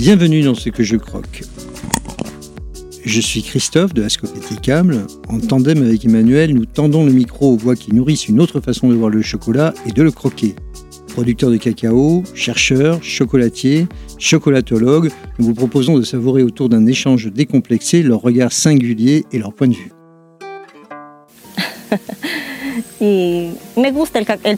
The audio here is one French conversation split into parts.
Bienvenue dans ce que je croque. Je suis Christophe de Ascopéticable. En tandem avec Emmanuel, nous tendons le micro aux voix qui nourrissent une autre façon de voir le chocolat et de le croquer. Producteurs de cacao, chercheurs, chocolatiers, chocolatologues, nous vous proposons de savourer autour d'un échange décomplexé leur regard singulier et leur point de vue. me gusta el.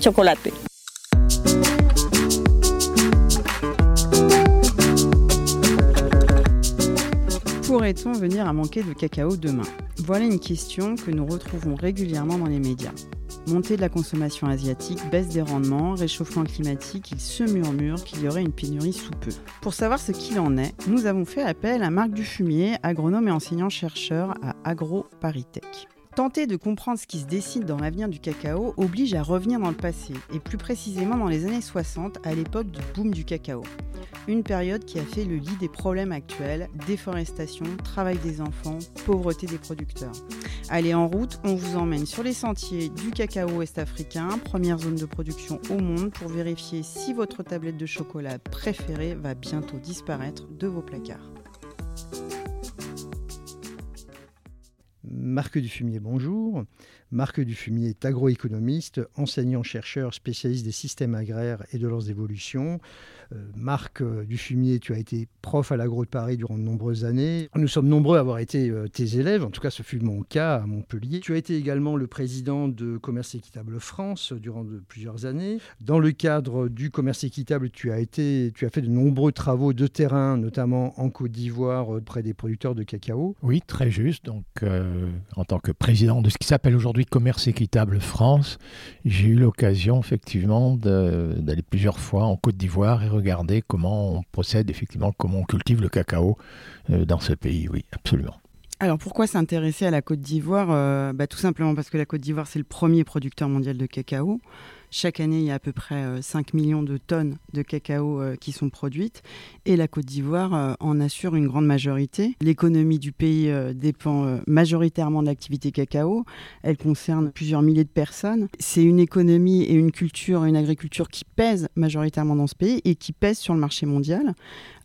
Pourrait-on venir à manquer de cacao demain? Voilà une question que nous retrouvons régulièrement dans les médias. Montée de la consommation asiatique, baisse des rendements, réchauffement climatique, il se murmure qu'il y aurait une pénurie sous peu. Pour savoir ce qu'il en est, nous avons fait appel à Marc Dufumier, agronome et enseignant-chercheur à AgroParisTech. Tenter de comprendre ce qui se décide dans l'avenir du cacao oblige à revenir dans le passé, et plus précisément dans les années 60, à l'époque du boom du cacao. Une période qui a fait le lit des problèmes actuels, déforestation, travail des enfants, pauvreté des producteurs. Allez en route, on vous emmène sur les sentiers du cacao ouest-africain, première zone de production au monde, pour vérifier si votre tablette de chocolat préférée va bientôt disparaître de vos placards. Marc Dufumier, bonjour. Marc Dufumier est agroéconomiste, enseignant-chercheur spécialiste des systèmes agraires et de leurs évolutions. Euh, Marc euh, Dufumier, tu as été prof à l'Agro de Paris durant de nombreuses années. Nous sommes nombreux à avoir été euh, tes élèves, en tout cas ce fut mon cas à Montpellier. Tu as été également le président de Commerce Équitable France durant de plusieurs années. Dans le cadre du Commerce Équitable, tu as, été, tu as fait de nombreux travaux de terrain, notamment en Côte d'Ivoire, près des producteurs de cacao. Oui, très juste. Donc, en tant que président de ce qui s'appelle aujourd'hui Commerce Équitable France, j'ai eu l'occasion effectivement d'aller plusieurs fois en Côte d'Ivoire et regarder comment on procède effectivement, comment on cultive le cacao euh, dans ce pays. Oui, absolument. Alors pourquoi s'intéresser à la Côte d'Ivoire euh, bah, Tout simplement parce que la Côte d'Ivoire, c'est le premier producteur mondial de cacao. Chaque année, il y a à peu près 5 euh, millions de tonnes de cacao euh, qui sont produites et la Côte d'Ivoire euh, en assure une grande majorité. L'économie du pays dépend majoritairement de l'activité cacao. Elle concerne plusieurs milliers de personnes. C'est une économie et une culture, une agriculture qui pèse majoritairement dans ce pays et qui pèse sur le marché mondial.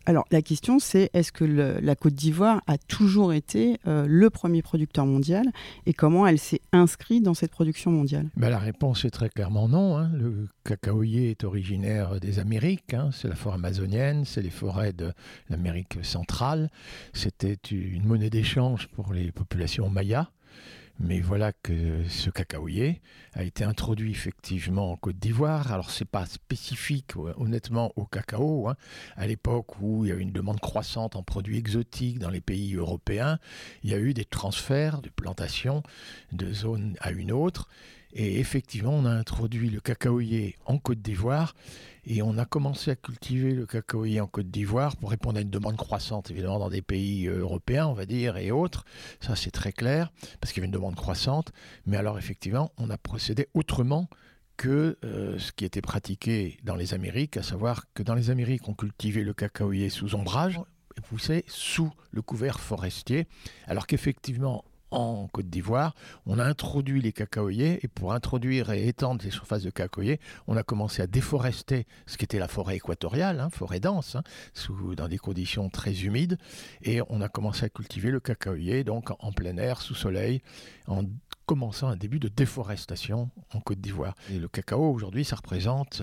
Alors la question c'est est-ce que la Côte d'Ivoire a toujours été euh, le premier producteur mondial et comment elle s'est inscrite dans cette production mondiale? Ben, La réponse est très clairement non. Hein. Le cacaoyer est originaire des Amériques, hein. c'est la forêt amazonienne, c'est les forêts de l'Amérique centrale. C'était une monnaie d'échange pour les populations mayas. Mais voilà que ce cacaoyer a été introduit effectivement en Côte d'Ivoire. Alors c'est pas spécifique honnêtement au cacao. Hein. À l'époque où il y a eu une demande croissante en produits exotiques dans les pays européens, il y a eu des transferts de plantations de zone à une autre. Et effectivement, on a introduit le cacaoyer en Côte d'Ivoire et on a commencé à cultiver le cacaoyer en Côte d'Ivoire pour répondre à une demande croissante, évidemment, dans des pays euh, européens, on va dire, et autres. Ça, c'est très clair, parce qu'il y avait une demande croissante. Mais alors, effectivement, on a procédé autrement que euh, ce qui était pratiqué dans les Amériques, à savoir que dans les Amériques, on cultivait le cacaoyer sous ombrage, et poussait sous le couvert forestier, alors qu'effectivement, en Côte d'Ivoire, on a introduit les cacaoyers et pour introduire et étendre les surfaces de cacaoyers, on a commencé à déforester ce qui était la forêt équatoriale, hein, forêt dense, hein, sous, dans des conditions très humides, et on a commencé à cultiver le cacaoyer donc en plein air, sous soleil, en commençant un début de déforestation en Côte d'Ivoire. Et le cacao, aujourd'hui, ça représente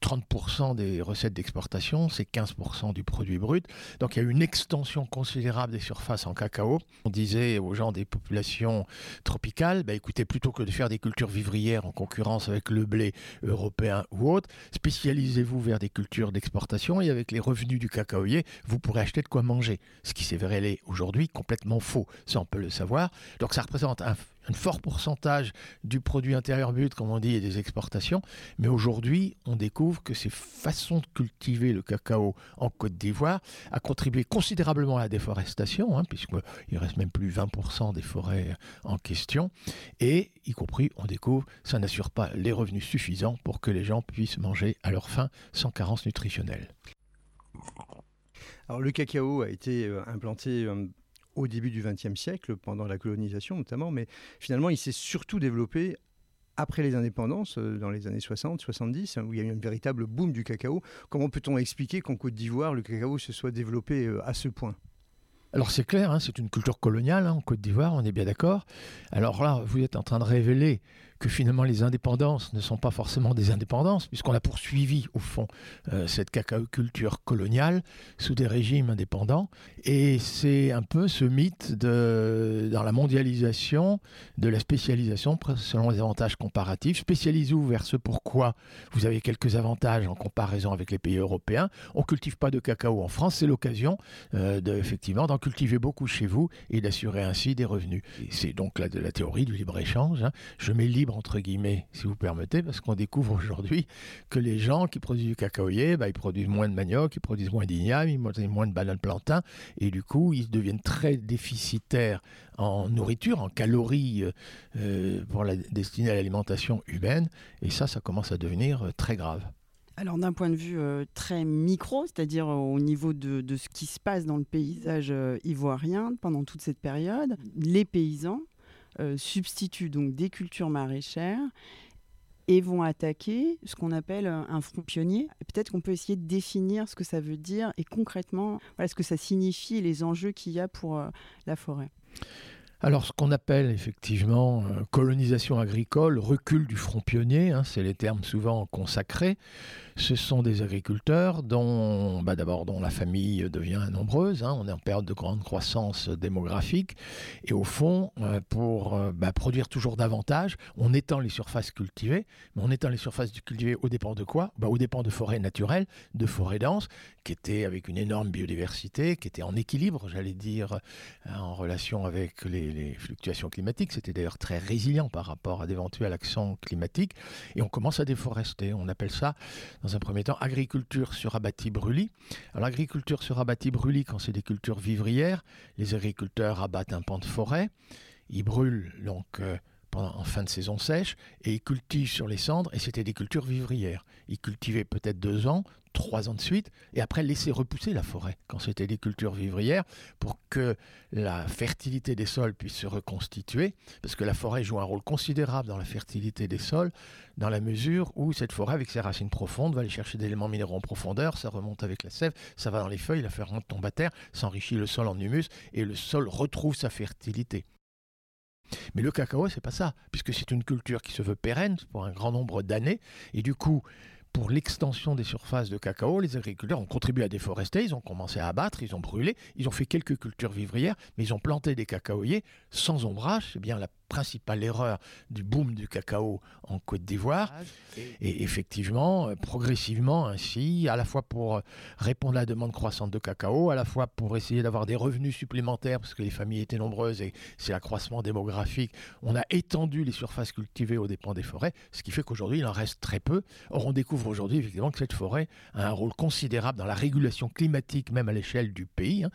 30% euh, des recettes d'exportation, c'est 15% du produit brut. Donc il y a une extension considérable des surfaces en cacao. On disait aux gens des populations tropicales, bah, écoutez, plutôt que de faire des cultures vivrières en concurrence avec le blé européen ou autre, spécialisez-vous vers des cultures d'exportation et avec les revenus du cacaoyer, vous pourrez acheter de quoi manger. Ce qui s'est révélé aujourd'hui complètement faux, ça on peut le savoir. Donc ça représente un un fort pourcentage du produit intérieur brut, comme on dit, et des exportations. Mais aujourd'hui, on découvre que ces façons de cultiver le cacao en Côte d'Ivoire a contribué considérablement à la déforestation, hein, puisqu'il reste même plus 20% des forêts en question. Et, y compris, on découvre, ça n'assure pas les revenus suffisants pour que les gens puissent manger à leur faim sans carence nutritionnelle. Alors le cacao a été euh, implanté euh, au début du XXe siècle, pendant la colonisation notamment, mais finalement il s'est surtout développé après les indépendances, dans les années 60, 70, où il y a eu un véritable boom du cacao. Comment peut-on expliquer qu'en Côte d'Ivoire, le cacao se soit développé à ce point? Alors c'est clair, hein, c'est une culture coloniale hein, en Côte d'Ivoire, on est bien d'accord. Alors là, vous êtes en train de révéler que finalement les indépendances ne sont pas forcément des indépendances, puisqu'on a poursuivi au fond euh, cette cacao-culture coloniale sous des régimes indépendants. Et c'est un peu ce mythe de, dans la mondialisation de la spécialisation selon les avantages comparatifs. Spécialisez-vous vers ce pourquoi vous avez quelques avantages en comparaison avec les pays européens. On ne cultive pas de cacao en France, c'est l'occasion euh, de, d'en cultiver beaucoup chez vous et d'assurer ainsi des revenus. C'est donc la, la théorie du libre-échange. Hein. Je mets libre entre guillemets, si vous permettez, parce qu'on découvre aujourd'hui que les gens qui produisent du cacaoyer, bah, ils produisent moins de manioc, ils produisent moins d'igname, ils produisent moins de bananes plantain, et du coup, ils deviennent très déficitaires en nourriture, en calories euh, euh, pour la destinée à l'alimentation humaine, et ça, ça commence à devenir euh, très grave. Alors d'un point de vue très micro, c'est-à-dire au niveau de, de, ce qui se passe dans le paysage ivoirien pendant toute cette période, les paysans euh, substituent donc des cultures maraîchères et vont attaquer ce qu'on appelle un front pionnier. Peut-être qu'on peut essayer de définir ce que ça veut dire et concrètement voilà, ce que ça signifie et les enjeux qu'il y a pour euh, la forêt. Alors, ce qu'on appelle effectivement euh, colonisation agricole, recul du front pionnier, hein, c'est les termes souvent consacrés. Ce sont des agriculteurs dont, bah, d'abord, dont la famille devient nombreuse. Hein. on est en période de grande croissance démographique. Et au fond, euh, pour euh, bah, produire toujours davantage, on étend les surfaces cultivées. Mais on étend les surfaces cultivées au dépend de quoi? Bah, Au dépend de forêts naturelles, de forêts denses, qui étaient avec une énorme biodiversité, qui étaient en équilibre, j'allais dire, en relation avec les les, fluctuations climatiques. C'était d'ailleurs très résilient par rapport à d'éventuelles actions climatiques. Et on commence à déforester. On appelle ça, dans un premier temps, agriculture sur abattis brûlis. Alors, l'agriculture sur abattis brûlis, quand c'est des cultures vivrières, les agriculteurs abattent un pan de forêt. Ils brûlent donc euh, en fin de saison sèche et ils cultivent sur les cendres et c'était des cultures vivrières. Ils cultivaient peut-être deux ans, trois ans de suite et après laissaient repousser la forêt quand c'était des cultures vivrières pour que la fertilité des sols puisse se reconstituer parce que la forêt joue un rôle considérable dans la fertilité des sols dans la mesure où cette forêt avec ses racines profondes va aller chercher des éléments minéraux en profondeur, ça remonte avec la sève, ça va dans les feuilles, la ferme tombe à terre, ça enrichit le sol en humus et le sol retrouve sa fertilité. Mais le cacao, c'est pas ça, puisque c'est une culture qui se veut pérenne pour un grand nombre d'années, et du coup, pour l'extension des surfaces de cacao, les agriculteurs ont contribué à déforester, ils ont commencé à abattre, ils ont brûlé, ils ont fait quelques cultures vivrières, mais ils ont planté des cacaoyers sans ombrage. C'est bien la principale erreur du boom du cacao en Côte d'Ivoire. Et effectivement, euh, progressivement ainsi, à la fois pour répondre à la demande croissante de cacao, à la fois pour essayer d'avoir des revenus supplémentaires, parce que les familles étaient nombreuses et c'est l'accroissement démographique, on a étendu les surfaces cultivées aux dépens des forêts, ce qui fait qu'aujourd'hui, il en reste très peu. Or, on découvre aujourd'hui effectivement que cette forêt a un rôle considérable dans la régulation climatique, même à l'échelle du pays.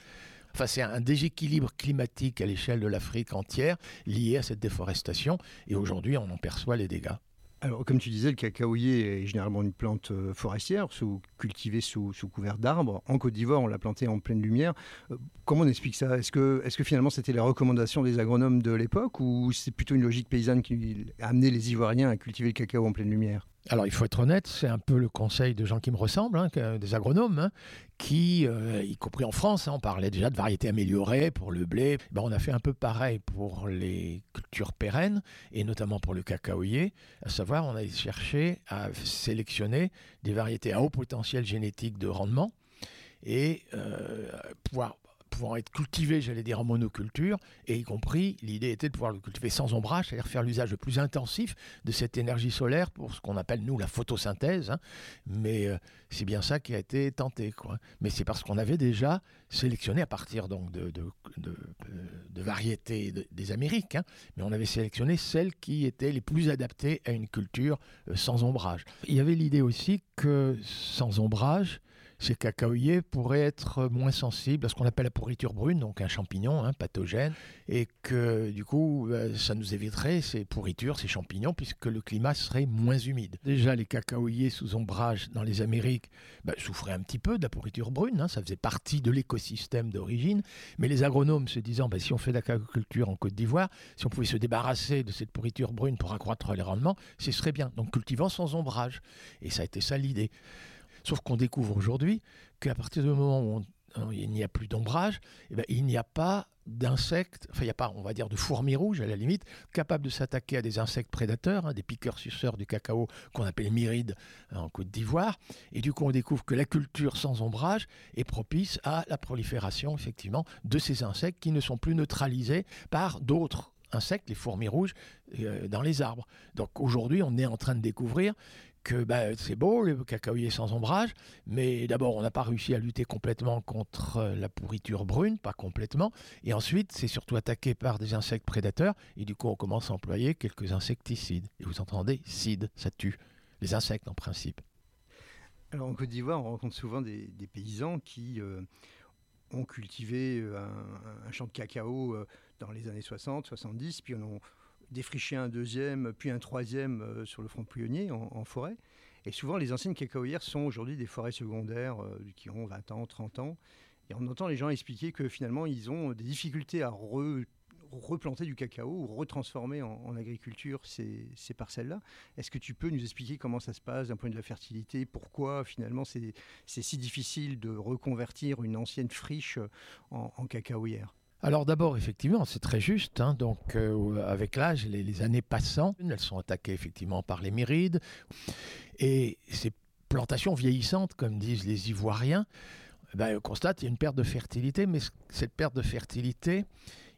Enfin, c'est un déséquilibre climatique à l'échelle de l'Afrique entière lié à cette déforestation. Et aujourd'hui, on en perçoit les dégâts. Alors, comme tu disais, le cacaoyer est généralement une plante euh, forestière, sous, cultivée sous, couvert d'arbres. En Côte d'Ivoire, on l'a planté en pleine lumière. Euh, comment on explique ça? Est-ce que, est que finalement c'était les recommandations des agronomes de l'époque ou c'est plutôt une logique paysanne qui a amené les Ivoiriens à cultiver le cacao en pleine lumière? Alors il faut être honnête, c'est un peu le conseil de gens qui me ressemblent, hein, des agronomes, hein, qui, euh, y compris en France, hein, on parlait déjà de variétés améliorées pour le blé. Ben, on a fait un peu pareil pour les cultures pérennes, et notamment pour le cacaoyer, à savoir on a cherché à sélectionner des variétés à haut potentiel génétique de rendement et euh, pouvoir pouvant être cultivé, j'allais dire, en monoculture, et y compris, l'idée était de pouvoir le cultiver sans ombrage, c'est-à-dire faire l'usage le plus intensif de cette énergie solaire pour ce qu'on appelle, nous, la photosynthèse. Hein. Mais euh, c'est bien ça qui a été tenté. Quoi. Mais c'est parce qu'on avait déjà sélectionné à partir donc de, de, variétés des Amériques, hein. mais on avait sélectionné celles qui étaient les plus adaptées à une culture euh, sans ombrage. Il y avait l'idée aussi que sans ombrage, ces cacaoyers pourraient être moins sensibles à ce qu'on appelle la pourriture brune, donc un champignon hein, pathogène, et que du coup, euh, ça nous éviterait ces pourritures, ces champignons, puisque le climat serait moins humide. Déjà, les cacaoyers sous ombrage dans les Amériques bah, souffraient un petit peu de la pourriture brune, hein, ça faisait partie de l'écosystème d'origine, mais les agronomes se disant, bah, si on fait de la en Côte d'Ivoire, si on pouvait se débarrasser de cette pourriture brune pour accroître les rendements, ce serait bien. Donc cultivant sans ombrage. Et ça a été ça l'idée. Sauf qu'on découvre aujourd'hui qu'à partir du moment où il n'y a plus d'ombrage, eh ben, il n'y a pas d'insectes, enfin il n'y a pas, on va dire, de fourmis rouges à la limite, capables de s'attaquer à des insectes prédateurs, hein, des piqueurs-suceurs du cacao qu'on appelle myrides hein, en Côte d'Ivoire. Et du coup, on découvre que la culture sans ombrage est propice à la prolifération, effectivement, de ces insectes qui ne sont plus neutralisés par d'autres insectes, les fourmis rouges, euh, dans les arbres. Donc aujourd'hui, on est en train de découvrir que bah, c'est beau, le cacaoyer sans ombrage, mais d'abord, on n'a pas réussi à lutter complètement contre euh, la pourriture brune, pas complètement, et ensuite, c'est surtout attaqué par des insectes prédateurs, et du coup, on commence à employer quelques insecticides. Et vous entendez, cide, ça tue. Les insectes, en principe. Alors, en Côte d'Ivoire, on rencontre souvent des, paysans qui euh, ont cultivé euh, un, champ de cacao dans les années 60, 70, puis on ont défricher un deuxième, puis un troisième euh, sur le front pionnier en, forêt. Et souvent, les anciennes cacaoyères sont aujourd'hui des forêts secondaires euh, qui ont 20 ans, 30 ans. Et on entend les gens expliquer que finalement, ils ont des difficultés à replanter du cacao ou retransformer en, agriculture ces, parcelles-là. Est-ce que tu peux nous expliquer comment ça se passe d'un point de vue de la fertilité? Pourquoi finalement c'est si difficile de reconvertir une ancienne friche en, en cacaoyère alors d'abord, effectivement, c'est très juste. Hein. donc euh, avec l'âge, les, années passant, elles sont attaquées effectivement par les myrides. Et ces plantations vieillissantes, comme disent les Ivoiriens, ben, on constate qu'il y a une perte de fertilité, mais cette perte de fertilité,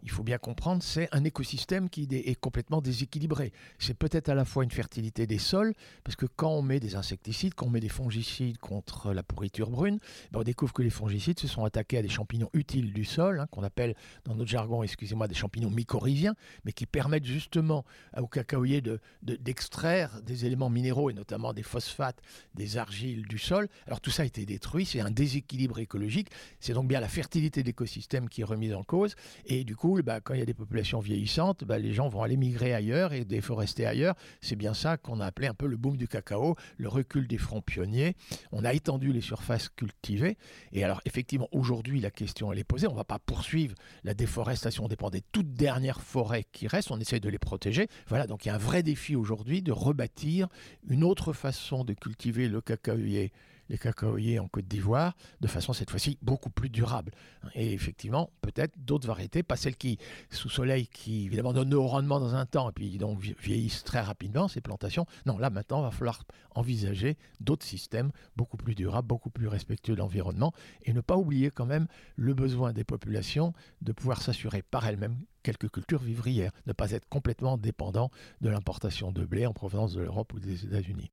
il faut bien comprendre, c'est un écosystème qui est complètement déséquilibré. C'est peut-être à la fois une fertilité des sols, parce que quand on met des insecticides, quand on met des fongicides contre la pourriture brune, ben, on découvre que les fongicides se sont attaqués à des champignons utiles du sol, hein, qu'on appelle dans notre jargon, excusez-moi, des champignons mycorhiziens, mais qui permettent justement au cacaoyer d'extraire de, des éléments minéraux, et notamment des phosphates, des argiles du sol. Alors tout ça a été détruit, c'est un déséquilibre écologique, c'est donc bien la fertilité de l'écosystème qui est remise en cause, et du coup, bah, quand il y a des populations vieillissantes, bah, les gens vont aller migrer ailleurs et déforester ailleurs. C'est bien ça qu'on a appelé un peu le boom du cacao, le recul des fronts pionniers. On a étendu les surfaces cultivées. Et alors, effectivement, aujourd'hui, la question, elle est posée. On ne va pas poursuivre la déforestation. On dépend des toutes dernières forêts qui restent. On essaye de les protéger. Voilà, donc il y a un vrai défi aujourd'hui de rebâtir une autre façon de cultiver le cacaoyer les cacaoyers en Côte d'Ivoire de façon cette fois-ci beaucoup plus durable. Et effectivement, peut-être d'autres variétés, pas celles qui, sous soleil, qui évidemment donnent au rendement dans un temps et puis donc vieillissent très rapidement, ces plantations. Non, là maintenant, il va falloir envisager d'autres systèmes beaucoup plus durables, beaucoup plus respectueux de l'environnement et ne pas oublier quand même le besoin des populations de pouvoir s'assurer par elles-mêmes quelques cultures vivrières, ne pas être complètement dépendant de l'importation de blé en provenance de l'Europe ou des États-Unis.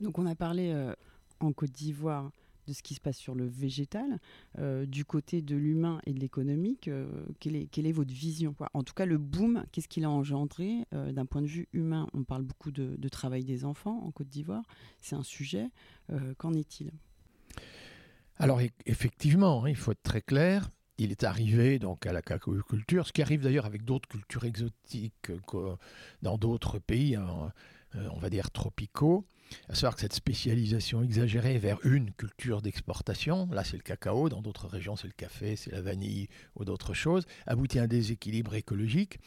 Donc on a parlé euh, en Côte d'Ivoire de ce qui se passe sur le végétal, euh, du côté de l'humain et de l'économique, euh, quelle, est, votre vision En tout cas, le boom, qu'est-ce qu'il a engendré? Euh, d'un point de vue humain On parle beaucoup de, travail des enfants en Côte d'Ivoire, c'est un sujet. Qu'en est-il? Alors effectivement, hein, il faut être très clair. Il est arrivé donc à la cacaoculture, ce qui arrive d'ailleurs avec d'autres cultures exotiques dans d'autres pays, hein, on va dire tropicaux à savoir que cette spécialisation exagérée vers une culture d'exportation, là c'est le cacao, dans d'autres régions c'est le café, c'est la vanille ou d'autres choses, aboutit à un déséquilibre écologique.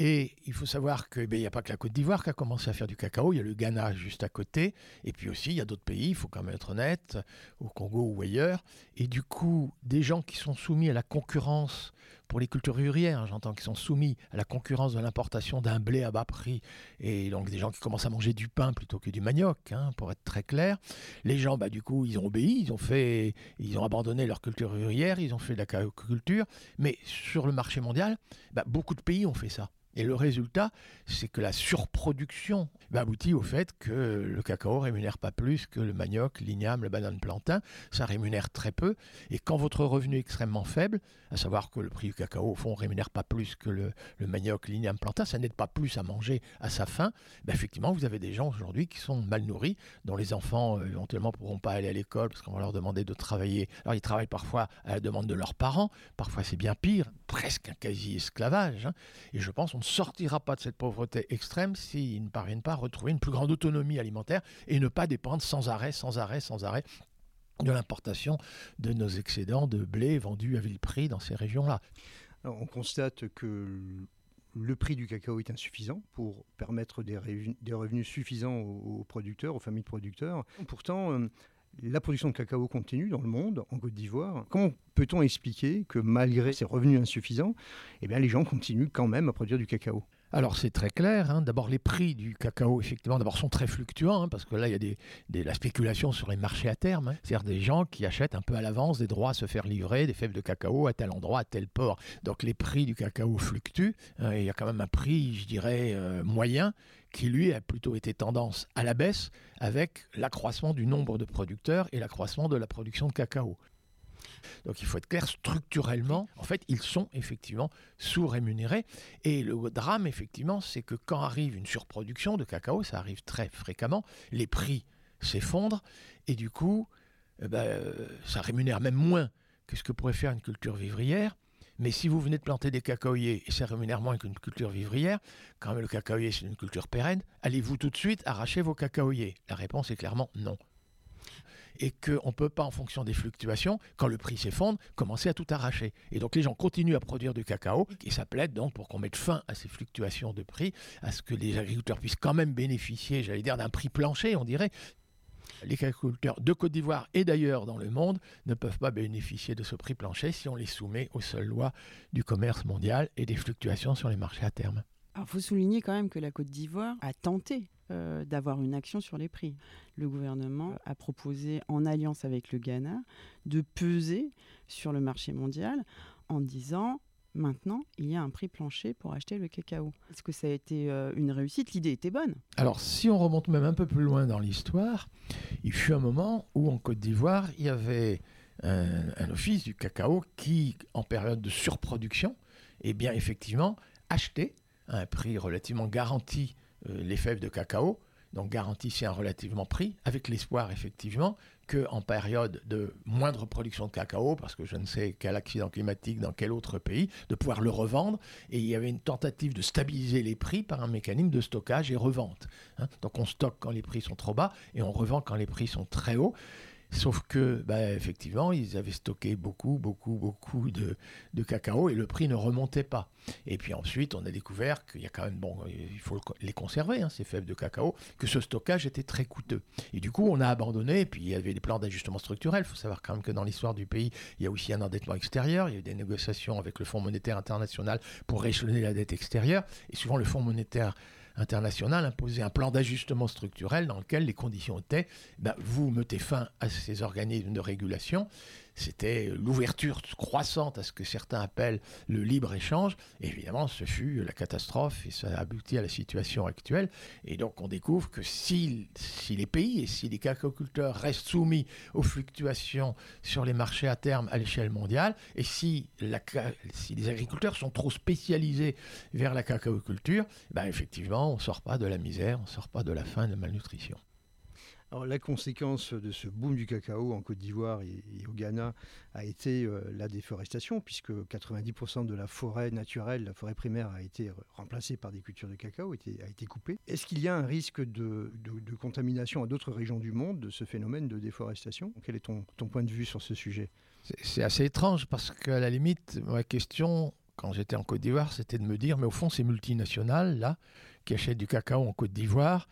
Et il faut savoir qu'il ben, n'y a pas que la Côte d'Ivoire qui a commencé à faire du cacao, il y a le Ghana juste à côté, et puis aussi il y a d'autres pays, il faut quand même être honnête, au Congo ou ailleurs. Et du coup, des gens qui sont soumis à la concurrence pour les cultures rurières, j'entends, qui sont soumis à la concurrence de l'importation d'un blé à bas prix, et donc des gens qui commencent à manger du pain plutôt que du manioc, hein, pour être très clair. Les gens, bah, du coup, ils ont obéi, ils ont fait, ils ont abandonné leur culture rurière, ils ont fait de la culture, mais sur le marché mondial, bah, beaucoup de pays ont fait ça. Et le résultat, c'est que la surproduction va aboutir au fait que le cacao rémunère pas plus que le manioc, l'igname, le banane plantain. Ça rémunère très peu. Et quand votre revenu est extrêmement faible, à savoir que le prix du cacao, au fond, rémunère pas plus que le, manioc, l'igname plantain, ça n'aide pas plus à manger à sa faim. Ben effectivement, vous avez des gens aujourd'hui qui sont mal nourris, dont les enfants euh, éventuellement pourront pas aller à l'école parce qu'on va leur demander de travailler. Alors ils travaillent parfois à la demande de leurs parents, parfois c'est bien pire, presque un quasi-esclavage. Hein. Et je pense qu'on sortira pas de cette pauvreté extrême s'ils ne parviennent pas à retrouver une plus grande autonomie alimentaire et ne pas dépendre sans arrêt, sans arrêt, sans arrêt de l'importation de nos excédents de blé vendus à vil prix dans ces régions-là. On constate que le prix du cacao est insuffisant pour permettre des, revenus suffisants aux, producteurs, aux familles de producteurs. Pourtant, euh, la production de cacao continue dans le monde, en Côte d'Ivoire. Comment peut-on expliquer que malgré ces revenus insuffisants, eh bien, les gens continuent quand même à produire du cacao? Alors c'est très clair. Hein. D'abord les prix du cacao, effectivement, d'abord sont très fluctuants hein, parce que là il y a des, la spéculation sur les marchés à terme. Hein. C'est-à-dire des gens qui achètent un peu à l'avance des droits à se faire livrer des fèves de cacao à tel endroit, à tel port. Donc les prix du cacao fluctuent. il y a quand même un prix, je dirais, euh, moyen qui lui a plutôt été tendance à la baisse avec l'accroissement du nombre de producteurs et l'accroissement de la production de cacao. Donc il faut être clair, structurellement, en fait, ils sont effectivement sous-rémunérés. Et le drame, effectivement, c'est que quand arrive une surproduction de cacao, ça arrive très fréquemment, les prix s'effondrent et du coup, eh ben, ça rémunère même moins que ce que pourrait faire une culture vivrière. Mais si vous venez de planter des cacaoyers et ça rémunère moins qu'une culture vivrière, quand même le cacaoyer c'est une culture pérenne, allez-vous tout de suite arracher vos cacaoyers? La réponse est clairement non et qu'on ne peut pas, en fonction des fluctuations, quand le prix s'effondre, commencer à tout arracher. Et donc les gens continuent à produire du cacao, et ça plaide donc pour qu'on mette fin à ces fluctuations de prix, à ce que les agriculteurs puissent quand même bénéficier, j'allais dire, d'un prix plancher, on dirait. Les agriculteurs de Côte d'Ivoire et d'ailleurs dans le monde ne peuvent pas bénéficier de ce prix plancher si on les soumet aux seules lois du commerce mondial et des fluctuations sur les marchés à terme. Il faut souligner quand même que la Côte d'Ivoire a tenté euh, d'avoir une action sur les prix. Le gouvernement a proposé, en alliance avec le Ghana, de peser sur le marché mondial en disant maintenant, il y a un prix plancher pour acheter le cacao. Est-ce que ça a été euh, une réussite? L'idée était bonne. Alors, si on remonte même un peu plus loin dans l'histoire, il fut un moment où en Côte d'Ivoire, il y avait un, office du cacao qui, en période de surproduction, eh bien, effectivement, achetait à un prix relativement garanti les fèves de cacao, donc garantissait un relativement prix, avec l'espoir effectivement qu'en période de moindre production de cacao, parce que je ne sais quel accident climatique dans quel autre pays, de pouvoir le revendre. Et il y avait une tentative de stabiliser les prix par un mécanisme de stockage et revente. Hein. Donc on stocke quand les prix sont trop bas et on revend quand les prix sont très hauts. Sauf que, bah, effectivement, ils avaient stocké beaucoup, beaucoup, beaucoup de, cacao et le prix ne remontait pas. Et puis ensuite, on a découvert qu'il y a quand même, bon, il faut les conserver, hein, ces fèves de cacao, que ce stockage était très coûteux. Et du coup, on a abandonné, et puis il y avait des plans d'ajustement structurel. Il faut savoir quand même que dans l'histoire du pays, il y a aussi un endettement extérieur. Il y a eu des négociations avec le Fonds monétaire international pour réchelonner la dette extérieure. Et souvent, le Fonds monétaire imposait un plan d'ajustement structurel dans lequel les conditions étaient ben, vous mettez fin à ces organismes de régulation c'était l'ouverture croissante à ce que certains appellent le libre-échange. Évidemment, ce fut la catastrophe et ça a abouti à la situation actuelle. Et donc, on découvre que si, les pays et si les cacaoculteurs restent soumis aux fluctuations sur les marchés à terme à l'échelle mondiale, et si, les agriculteurs sont trop spécialisés vers la cacaoculture, ben effectivement, on ne sort pas de la misère, on ne sort pas de la faim de la malnutrition. Alors, la conséquence de ce boom du cacao en Côte d'Ivoire et, au Ghana a été euh, la déforestation, puisque 90% de la forêt naturelle, la forêt primaire, a été remplacée par des cultures de cacao, a été coupée. Est-ce qu'il y a un risque de, contamination à d'autres régions du monde de ce phénomène de déforestation? Quel est ton, ton point de vue sur ce sujet? C'est assez étrange, parce qu'à la limite, ma question quand j'étais en Côte d'Ivoire, c'était de me dire, mais au fond, ces multinationales, là, qui achètent du cacao en Côte d'Ivoire,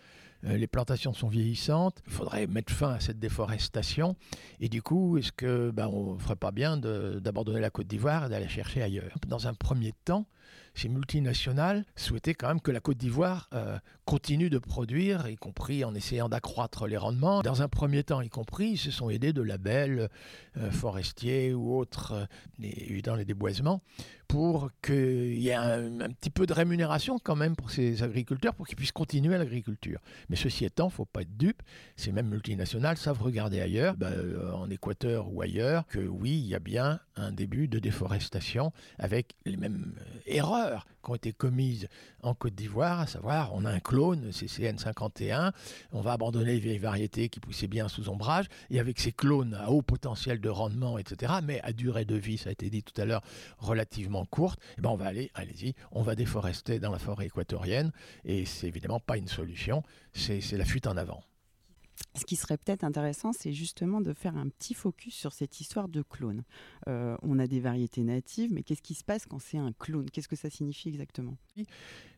les plantations sont vieillissantes, il faudrait mettre fin à cette déforestation. Et du coup, est-ce que ben, on ne ferait pas bien d'abandonner la Côte d'Ivoire et d'aller chercher ailleurs? Dans un premier temps, ces multinationales souhaitaient quand même que la Côte d'Ivoire euh, continue de produire, y compris en essayant d'accroître les rendements. Dans un premier temps, y compris, ils se sont aidés de labels euh, forestiers ou autres, dans les déboisements, pour qu'il y ait un, petit peu de rémunération quand même pour ces agriculteurs, pour qu'ils puissent continuer l'agriculture. Mais ceci étant, il ne faut pas être dupe. Ces mêmes multinationales savent regarder ailleurs, bah, euh, en Équateur ou ailleurs, que oui, il y a bien un début de déforestation avec les mêmes euh, erreurs qui ont été commises en Côte d'Ivoire, à savoir on a un clone, CCN 51, on va abandonner les vieilles variétés qui poussaient bien sous ombrage, et avec ces clones à haut potentiel de rendement, etc., mais à durée de vie, ça a été dit tout à l'heure, relativement courte, eh ben on va aller, allez-y, on va déforester dans la forêt équatorienne, et c'est évidemment pas une solution, c'est la fuite en avant. Ce qui serait peut-être intéressant, c'est justement de faire un petit focus sur cette histoire de clone. Euh, on a des variétés natives, mais qu'est-ce qui se passe quand c'est un clone? Qu'est-ce que ça signifie exactement?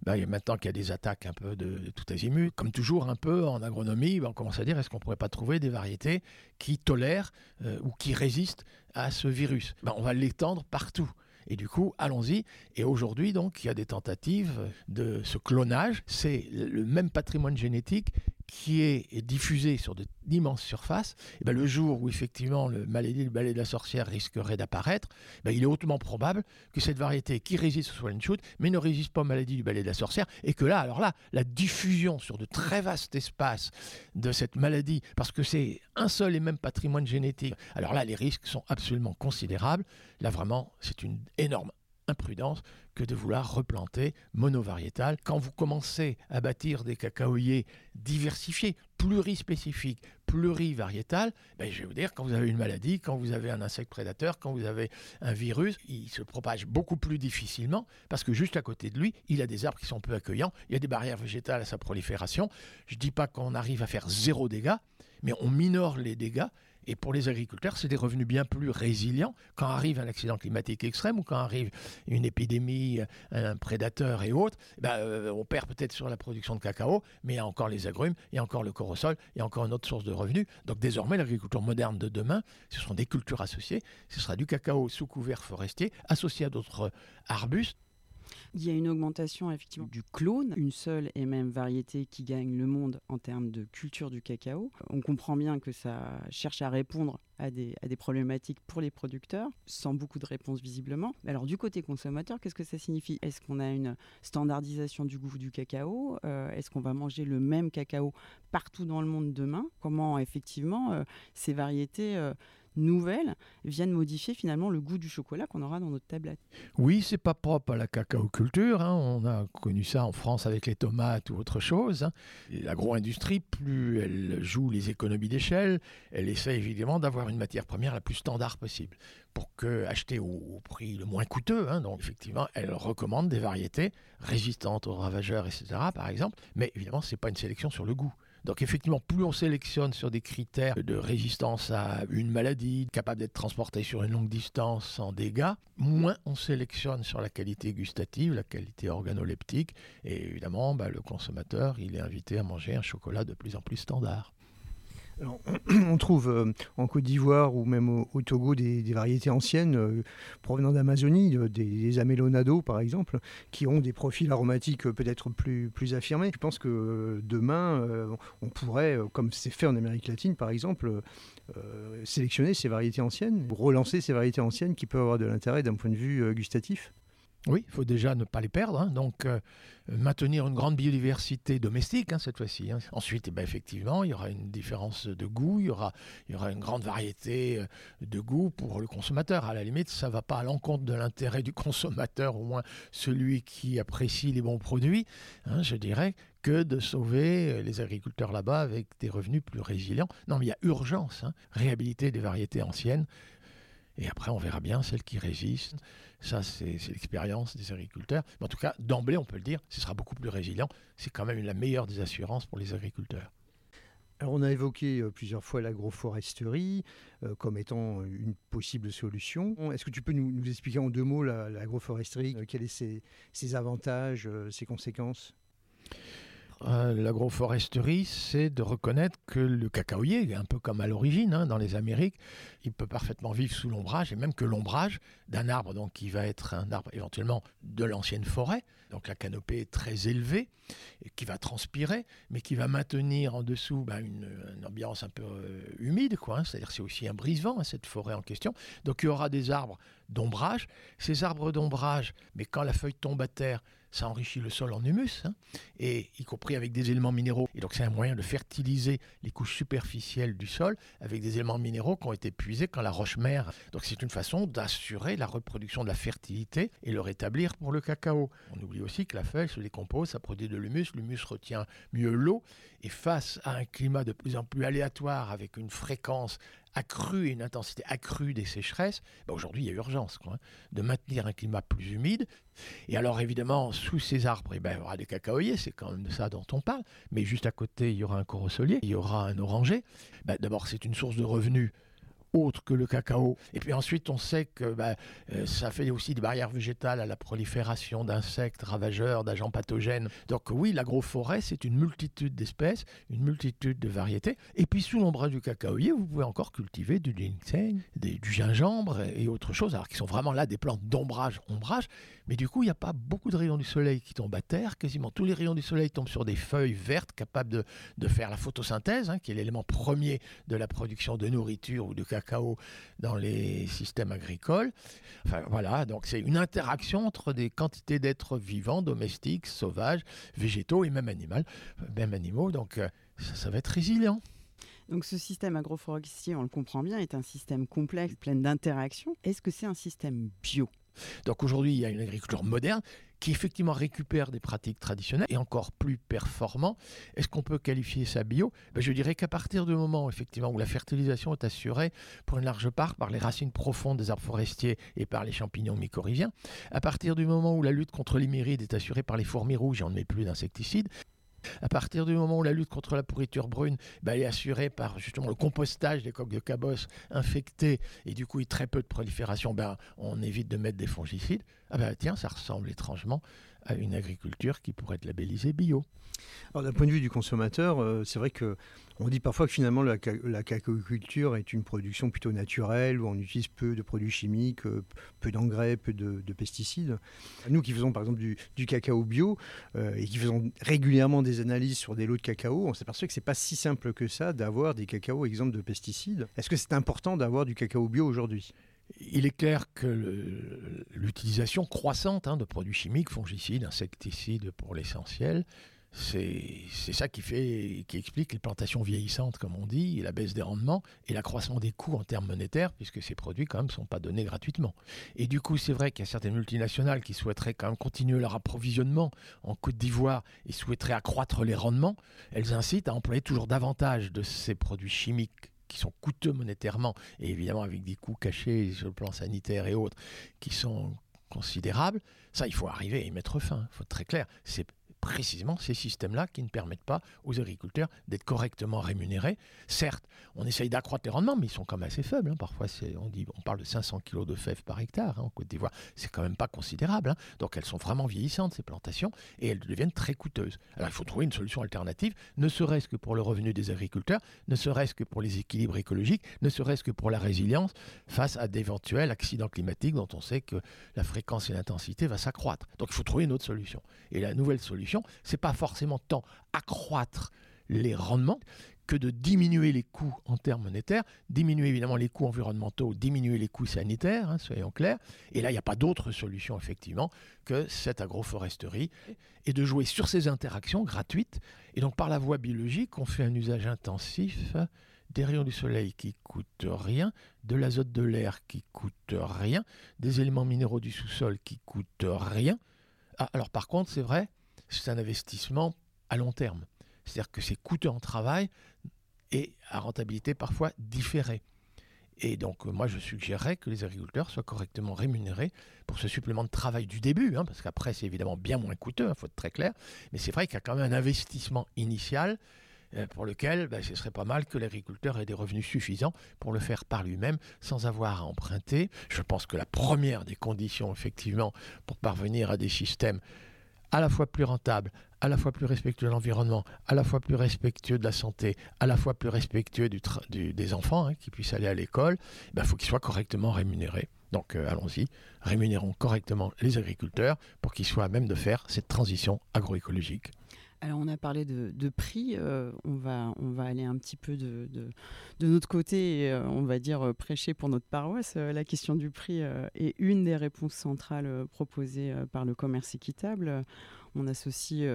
Ben, Maintenant qu'il y a des attaques un peu de, tout azimut, comme toujours un peu en agronomie, ben, on commence à dire est-ce qu'on pourrait pas trouver des variétés qui tolèrent euh, ou qui résistent à ce virus? Ben, On va l'étendre partout. Et du coup, allons-y. Et aujourd'hui, donc, il y a des tentatives de ce clonage. C'est le même patrimoine génétique qui est diffusé sur d'immenses surfaces, et eh ben le jour où effectivement le maladie du balai de la sorcière risquerait d'apparaître, eh ben il est hautement probable que cette variété qui résiste au swine shoot, mais ne résiste pas aux maladies du balai de la sorcière, et que là, alors là, la diffusion sur de très vastes espaces de cette maladie, parce que c'est un seul et même patrimoine génétique, alors là, les risques sont absolument considérables. Là, vraiment, c'est une énorme imprudence que de vouloir replanter monovariétal. Quand vous commencez à bâtir des cacaoyers diversifiés, plurispécifiques, plurivariétales, ben je vais vous dire, quand vous avez une maladie, quand vous avez un insecte prédateur, quand vous avez un virus, il se propage beaucoup plus difficilement parce que juste à côté de lui, il a des arbres qui sont peu accueillants, il y a des barrières végétales à sa prolifération. Je ne dis pas qu'on arrive à faire zéro dégâts, mais on minore les dégâts et pour les agriculteurs, c'est des revenus bien plus résilients. Quand arrive un accident climatique extrême ou quand arrive une épidémie, un prédateur et autres, eh ben, euh, on perd peut-être sur la production de cacao, mais il y a encore les agrumes, il y a encore le corosol, il y a encore une autre source de revenus. Donc désormais, l'agriculture moderne de demain, ce seront des cultures associées. Ce sera du cacao sous couvert forestier associé à d'autres arbustes il y a une augmentation effectivement du clone, une seule et même variété qui gagne le monde en termes de culture du cacao. On comprend bien que ça cherche à répondre à des, problématiques pour les producteurs, sans beaucoup de réponses visiblement. Alors du côté consommateur, qu'est-ce que ça signifie? Est-ce qu'on a une standardisation du goût du cacao? Euh, Est-ce qu'on va manger le même cacao partout dans le monde demain? Comment effectivement euh, ces variétés euh, nouvelles viennent modifier finalement le goût du chocolat qu'on aura dans notre tablette. Oui, c'est pas propre à la cacaoculture. Hein. On a connu ça en France avec les tomates ou autre chose. Hein. L'agro-industrie, plus elle joue les économies d'échelle, elle essaie évidemment d'avoir une matière première la plus standard possible pour que acheter au, prix le moins coûteux. Hein. Donc effectivement, elle recommande des variétés résistantes aux ravageurs, etc. Par exemple. Mais évidemment, c'est pas une sélection sur le goût. Donc effectivement, plus on sélectionne sur des critères de résistance à une maladie, capable d'être transporté sur une longue distance sans dégâts, moins on sélectionne sur la qualité gustative, la qualité organoleptique. Et évidemment, bah, le consommateur, il est invité à manger un chocolat de plus en plus standard. on trouve euh, en Côte d'Ivoire ou même au, Togo des, variétés anciennes euh, provenant d'Amazonie, des, amélonado par exemple, qui ont des profils aromatiques euh, peut-être plus, plus affirmés. Je pense que demain, on pourrait, comme c'est fait en Amérique latine par exemple, sélectionner ces variétés anciennes, relancer ces variétés anciennes qui peuvent avoir de l'intérêt d'un point de vue gustatif. Oui, il faut déjà ne pas les perdre, hein. donc euh, maintenir une grande biodiversité domestique hein, cette fois-ci. Hein. Ensuite, eh ben, effectivement, il y aura une différence de goût, il y aura, il y aura une grande variété euh, de goût pour le consommateur. À la limite, ça ne va pas à l'encontre de l'intérêt du consommateur, au moins celui qui apprécie les bons produits, je dirais, que de sauver euh, les agriculteurs là-bas avec des revenus plus résilients. Non, mais il y a urgence, réhabiliter des variétés anciennes et après, on verra bien celles qui résistent. Ça, c'est l'expérience des agriculteurs. Mais en tout cas, d'emblée, on peut le dire, ce sera beaucoup plus résilient. C'est quand même la meilleure des assurances pour les agriculteurs. Alors on a évoqué euh, plusieurs fois l'agroforesterie euh, comme étant une possible solution. Est-ce que tu peux nous, expliquer en deux mots l'agroforesterie Quels sont ses, avantages, ses conséquences? Euh, l'agroforesterie, c'est de reconnaître que le cacaoyer, un peu comme à l'origine hein, dans les Amériques, il peut parfaitement vivre sous l'ombrage et même que l'ombrage d'un arbre donc qui va être un arbre éventuellement de l'ancienne forêt, donc la canopée est très élevée et qui va transpirer, mais qui va maintenir en dessous bah, une, ambiance un peu euh, humide, quoi. Hein. c'est-à-dire c'est aussi un brise-vent hein, cette forêt en question. Donc il y aura des arbres d'ombrage. Ces arbres d'ombrage, mais quand la feuille tombe à terre, ça enrichit le sol en humus, hein, et y compris avec des éléments minéraux. Et donc c'est un moyen de fertiliser les couches superficielles du sol avec des éléments minéraux qui ont été puisés quand la roche-mère. Donc c'est une façon d'assurer la reproduction de la fertilité et le rétablir pour le cacao. On oublie aussi que la feuille se décompose, ça produit de l'humus, l'humus retient mieux l'eau, et face à un climat de plus en plus aléatoire avec une fréquence accrue et une intensité accrue des sécheresses, ben aujourd'hui il y a urgence hein, de maintenir un climat plus humide. Et alors évidemment, sous ces arbres, eh ben, il y aura des cacaoyers, c'est quand même de ça dont on parle, mais juste à côté, il y aura un corosolier, il y aura un oranger. Ben, d'abord, c'est une source de revenus autre que le cacao. Et puis ensuite, on sait que bah, euh, ça fait aussi des barrières végétales à la prolifération d'insectes ravageurs, d'agents pathogènes. Donc oui, l'agroforêt, c'est une multitude d'espèces, une multitude de variétés. Et puis sous l'ombrage du cacaoyer, vous pouvez encore cultiver du ginseng, du gingembre et autre chose, alors qui sont vraiment là des plantes d'ombrage, ombrage. Mais du coup, il n'y a pas beaucoup de rayons du soleil qui tombent à terre. Quasiment tous les rayons du soleil tombent sur des feuilles vertes capables de, faire la photosynthèse, hein, qui est l'élément premier de la production de nourriture ou de cacao cacao dans les systèmes agricoles. Enfin voilà, donc c'est une interaction entre des quantités d'êtres vivants, domestiques, sauvages, végétaux et même, animaux. même animaux. Donc euh, ça, ça va être résilient. Donc ce système agroforestier, on le comprend bien, est un système complexe, plein d'interactions. Est-ce que c'est un système bio? Donc aujourd'hui, il y a une agriculture moderne qui effectivement récupère des pratiques traditionnelles et encore plus performant. Est-ce qu'on peut qualifier ça bio? Ben, Je dirais qu'à partir du moment effectivement où la fertilisation est assurée pour une large part par les racines profondes des arbres forestiers et par les champignons mycorhiziens, à partir du moment où la lutte contre les myrides est assurée par les fourmis rouges et on ne met plus d'insecticides, à partir du moment où la lutte contre la pourriture brune bah, est assurée par justement le compostage des coques de cabosse infectées et du coup il y a très peu de prolifération, ben, on évite de mettre des fongicides. Ah ben tiens, ça ressemble étrangement à une agriculture qui pourrait être labellisée bio. Alors d'un point de vue du consommateur, euh, c'est vrai que on dit parfois que finalement la, la cacaoculture est une production plutôt naturelle où on utilise peu de produits chimiques, euh, peu d'engrais, peu de, pesticides. Nous qui faisons par exemple du, cacao bio euh, et qui faisons régulièrement des analyses sur des lots de cacao, on s'aperçoit que c'est pas si simple que ça d'avoir des cacaos exempts de pesticides. Est-ce que c'est important d'avoir du cacao bio aujourd'hui? Il est clair que l'utilisation croissante hein, de produits chimiques, fongicides, insecticides pour l'essentiel, c'est ça qui explique les plantations vieillissantes, comme on dit, et la baisse des rendements et l'accroissement des coûts en termes monétaires, puisque ces produits quand même ne sont pas donnés gratuitement. Et du coup, c'est vrai qu'il y a certaines multinationales qui souhaiteraient quand même continuer leur approvisionnement en Côte d'Ivoire et souhaiteraient accroître les rendements. Elles incitent à employer toujours davantage de ces produits chimiques qui sont coûteux monétairement et évidemment avec des coûts cachés sur le plan sanitaire et autres qui sont considérables. Ça, il faut arriver à y mettre fin. Il faut être très clair. Précisément ces systèmes-là qui ne permettent pas aux agriculteurs d'être correctement rémunérés. Certes, on essaye d'accroître les rendements, mais ils sont quand même assez faibles. Hein. Parfois, on, dit, on parle de 500 kg de fèves par hectare hein, en Côte d'Ivoire. C'est quand même pas considérable. Hein. Donc, elles sont vraiment vieillissantes, ces plantations, et elles deviennent très coûteuses. Alors, il faut trouver une solution alternative, ne serait-ce que pour le revenu des agriculteurs, ne serait-ce que pour les équilibres écologiques, ne serait-ce que pour la résilience face à d'éventuels accidents climatiques dont on sait que la fréquence et l'intensité va s'accroître. Donc, il faut trouver une autre solution. Et la nouvelle solution, c'est pas forcément tant accroître les rendements que de diminuer les coûts en termes monétaires, diminuer évidemment les coûts environnementaux, diminuer les coûts sanitaires, hein, soyons clairs. Et là, il n'y a pas d'autre solution, effectivement, que cette agroforesterie, et de jouer sur ces interactions gratuites. Et donc, par la voie biologique, on fait un usage intensif des rayons du soleil qui coûtent rien, de l'azote de l'air qui coûte rien, des éléments minéraux du sous-sol qui coûtent rien. Ah, alors par contre, c'est vrai, c'est un investissement à long terme. C'est-à-dire que c'est coûteux en travail et à rentabilité parfois différée. Et donc, euh, moi, je suggérerais que les agriculteurs soient correctement rémunérés pour ce supplément de travail du début, hein, parce qu'après, c'est évidemment bien moins coûteux, il hein, faut être très clair. Mais c'est vrai qu'il y a quand même un investissement initial euh, pour lequel ben, ce serait pas mal que l'agriculteur ait des revenus suffisants pour le faire par lui-même sans avoir à emprunter. Je pense que la première des conditions, effectivement, pour parvenir à des systèmes à la fois plus rentable, à la fois plus respectueux de l'environnement, à la fois plus respectueux de la santé, à la fois plus respectueux des enfants hein, qui puissent aller à l'école, il ben, faut qu'ils soient correctement rémunérés. Donc euh, allons-y, rémunérons correctement les agriculteurs pour qu'ils soient à même de faire cette transition agroécologique. Alors on a parlé de, prix, euh, on, va, aller un petit peu de, notre côté euh, on va dire prêcher pour notre paroisse. la question du prix est une des réponses centrales proposées par le commerce équitable. On associe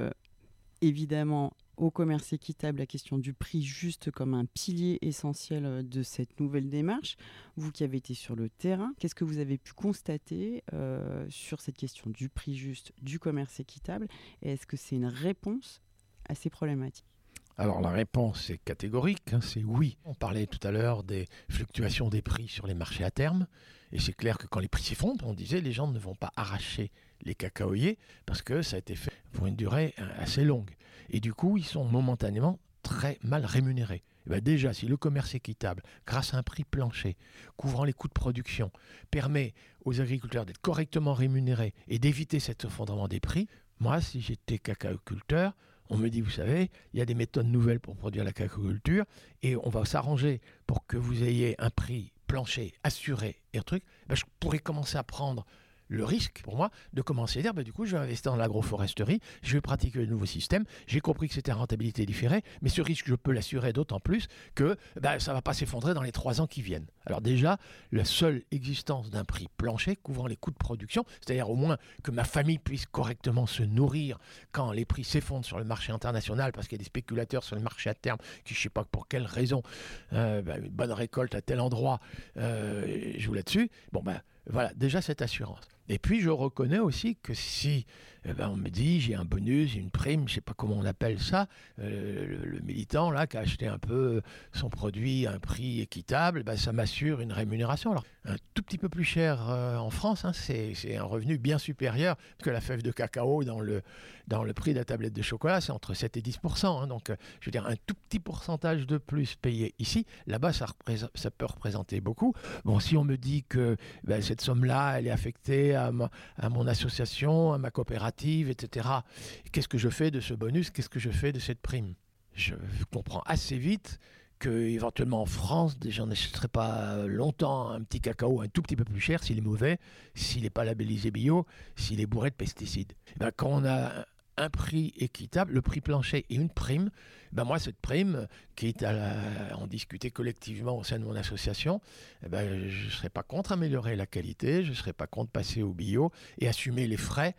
évidemment au commerce équitable la question du prix juste comme un pilier essentiel euh, de cette nouvelle démarche. Vous qui avez été sur le terrain, qu'est-ce que vous avez pu constater euh, sur cette question du prix juste, du commerce équitable? Et est-ce que c'est une réponse à ces problématiques? Alors la réponse est catégorique, hein, c'est oui. On parlait tout à l'heure des fluctuations des prix sur les marchés à terme, et c'est clair que quand les prix s'effondrent, on disait les gens ne vont pas arracher les cacaoyers parce que ça a été fait pour une durée euh, assez longue. Et du coup, ils sont momentanément très mal rémunérés. Et eh bien déjà, si le commerce équitable, grâce à un prix plancher, couvrant les coûts de production, permet aux agriculteurs d'être correctement rémunérés et d'éviter cet effondrement des prix, moi, si j'étais cacaoculteur, on me dit, vous savez, il y a des méthodes nouvelles pour produire la cacaoculture et on va s'arranger pour que vous ayez un prix plancher assuré et un truc. Ben, je pourrais commencer à prendre le risque pour moi de commencer à dire bah, du coup je vais investir dans l'agroforesterie, je vais pratiquer le nouveau système, j'ai compris que c'était à rentabilité différée, mais ce risque je peux l'assurer d'autant plus que bah, ça ne va pas s'effondrer dans les trois ans qui viennent. Alors déjà, la seule existence d'un prix plancher couvrant les coûts de production, c'est-à-dire au moins que ma famille puisse correctement se nourrir quand les prix s'effondrent sur le marché international parce qu'il y a des spéculateurs sur le marché à terme qui je ne sais pas pour quelle raison, euh, bah, une bonne récolte à tel endroit euh, joue là-dessus. Bon ben voilà, déjà cette assurance. Et puis je reconnais aussi que si eh ben, on me dit j'ai un bonus, une prime, je sais pas comment on appelle ça, euh, le, militant là qui a acheté un peu son produit à un prix équitable, ben, ça m'assure une rémunération. Alors un tout petit peu plus cher euh, en France, hein, c'est un revenu bien supérieur que la fève de cacao dans le, dans le prix de la tablette de chocolat, c'est entre 7 et 10 hein. Donc euh, je veux dire un tout petit pourcentage de plus payé ici, là-bas ça, ça peut représenter beaucoup. Bon si on me dit que ben, cette somme-là elle est affectée à, mon association, à ma coopérative, etc. Qu'est-ce que je fais de ce bonus? Qu'est-ce que je fais de cette prime? Je comprends assez vite que éventuellement en France, j'en achèterai pas longtemps un petit cacao un tout petit peu plus cher s'il est mauvais, s'il n'est pas labellisé bio, s'il est bourré de pesticides. Eh ben, quand on a un prix équitable, le prix plancher et une prime, ben moi cette prime, qui est à en discuter collectivement au sein de mon association, eh ben je ne serais pas contre améliorer la qualité, je ne serais pas contre passer au bio et assumer les frais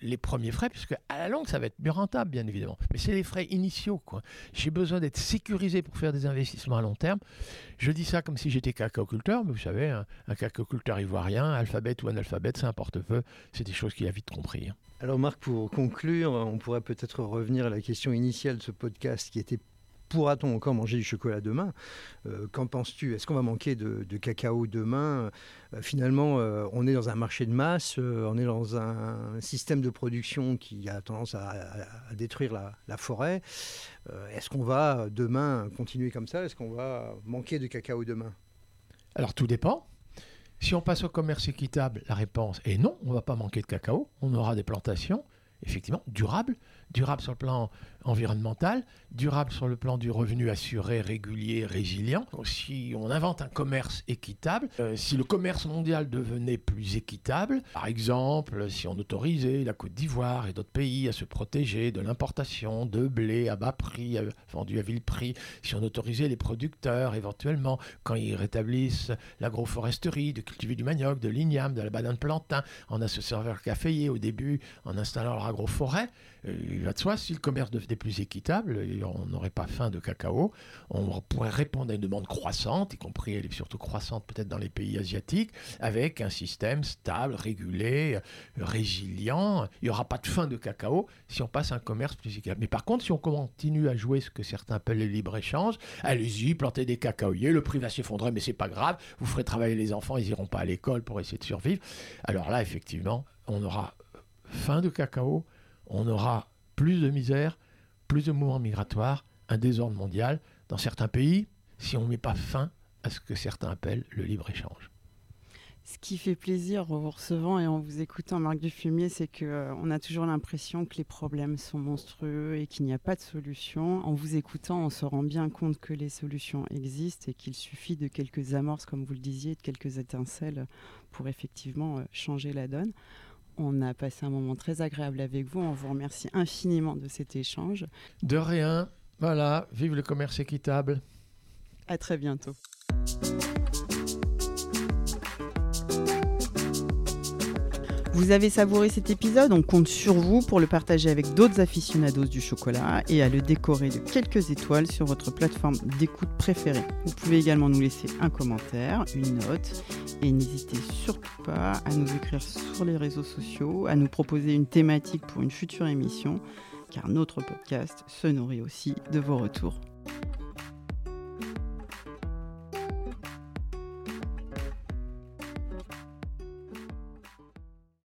les premiers frais, puisque à la longue, ça va être mieux rentable, bien évidemment. Mais c'est les frais initiaux. quoi. J'ai besoin d'être sécurisé pour faire des investissements à long terme. Je dis ça comme si j'étais cacaoculteur, mais vous savez, un, un cacaoculteur ivoirien, alphabète ou analphabète, c'est un portefeuille. C'est des choses qu'il a vite compris. Hein. Alors Marc, pour conclure, on pourrait peut-être revenir à la question initiale de ce podcast qui était pourra-t-on encore manger du chocolat demain? Euh, Qu'en penses-tu? Est-ce qu'on va manquer de, cacao demain? Euh, Finalement, euh, on est dans un marché de masse, on est dans un système de production qui a tendance à, détruire la, forêt. Est-ce qu'on va demain continuer comme ça? Est-ce qu'on va manquer de cacao demain? Alors tout dépend. Si on passe au commerce équitable, la réponse est non, on ne va pas manquer de cacao, on aura des plantations, effectivement, durables, durable sur le plan environnemental, durable sur le plan du revenu assuré, régulier, résilient. Si on invente un commerce équitable, euh, si le commerce mondial devenait plus équitable, par exemple, si on autorisait la Côte d'Ivoire et d'autres pays à se protéger de l'importation de blé à bas prix, vendu à vil prix, si on autorisait les producteurs éventuellement, quand ils rétablissent l'agroforesterie, de cultiver du manioc, de l'igname, de la banane plantain, en associant avec caféier au début, en installant leur agroforêt, euh, il va de soi, si le commerce devenait plus équitable, on n'aurait pas faim de cacao, on pourrait répondre à une demande croissante, y compris, elle est surtout croissante peut-être dans les pays asiatiques, avec un système stable, régulé, résilient. Il n'y aura pas de faim de cacao si on passe à un commerce plus équitable. Mais par contre, si on continue à jouer ce que certains appellent le libre-échange, allez-y, plantez des cacaoyers, le prix va s'effondrer, mais c'est pas grave, vous ferez travailler les enfants, ils n'iront pas à l'école pour essayer de survivre. Alors là, effectivement, on aura faim de cacao, on aura plus de misère, plus de mouvements migratoires, un désordre mondial dans certains pays, si on ne met pas fin à ce que certains appellent le libre-échange. Ce qui fait plaisir en vous recevant et en vous écoutant, Marc Dufumier, c'est qu'on euh, a toujours l'impression que les problèmes sont monstrueux et qu'il n'y a pas de solution. En vous écoutant, on se rend bien compte que les solutions existent et qu'il suffit de quelques amorces, comme vous le disiez, de quelques étincelles pour effectivement euh, changer la donne. On a passé un moment très agréable avec vous. On vous remercie infiniment de cet échange. De rien. Voilà, vive le commerce équitable. À très bientôt. Vous avez savouré cet épisode, on compte sur vous pour le partager avec d'autres aficionados du chocolat et à le décorer de quelques étoiles sur votre plateforme d'écoute préférée. Vous pouvez également nous laisser un commentaire, une note et n'hésitez surtout pas à nous écrire sur les réseaux sociaux, à nous proposer une thématique pour une future émission car notre podcast se nourrit aussi de vos retours.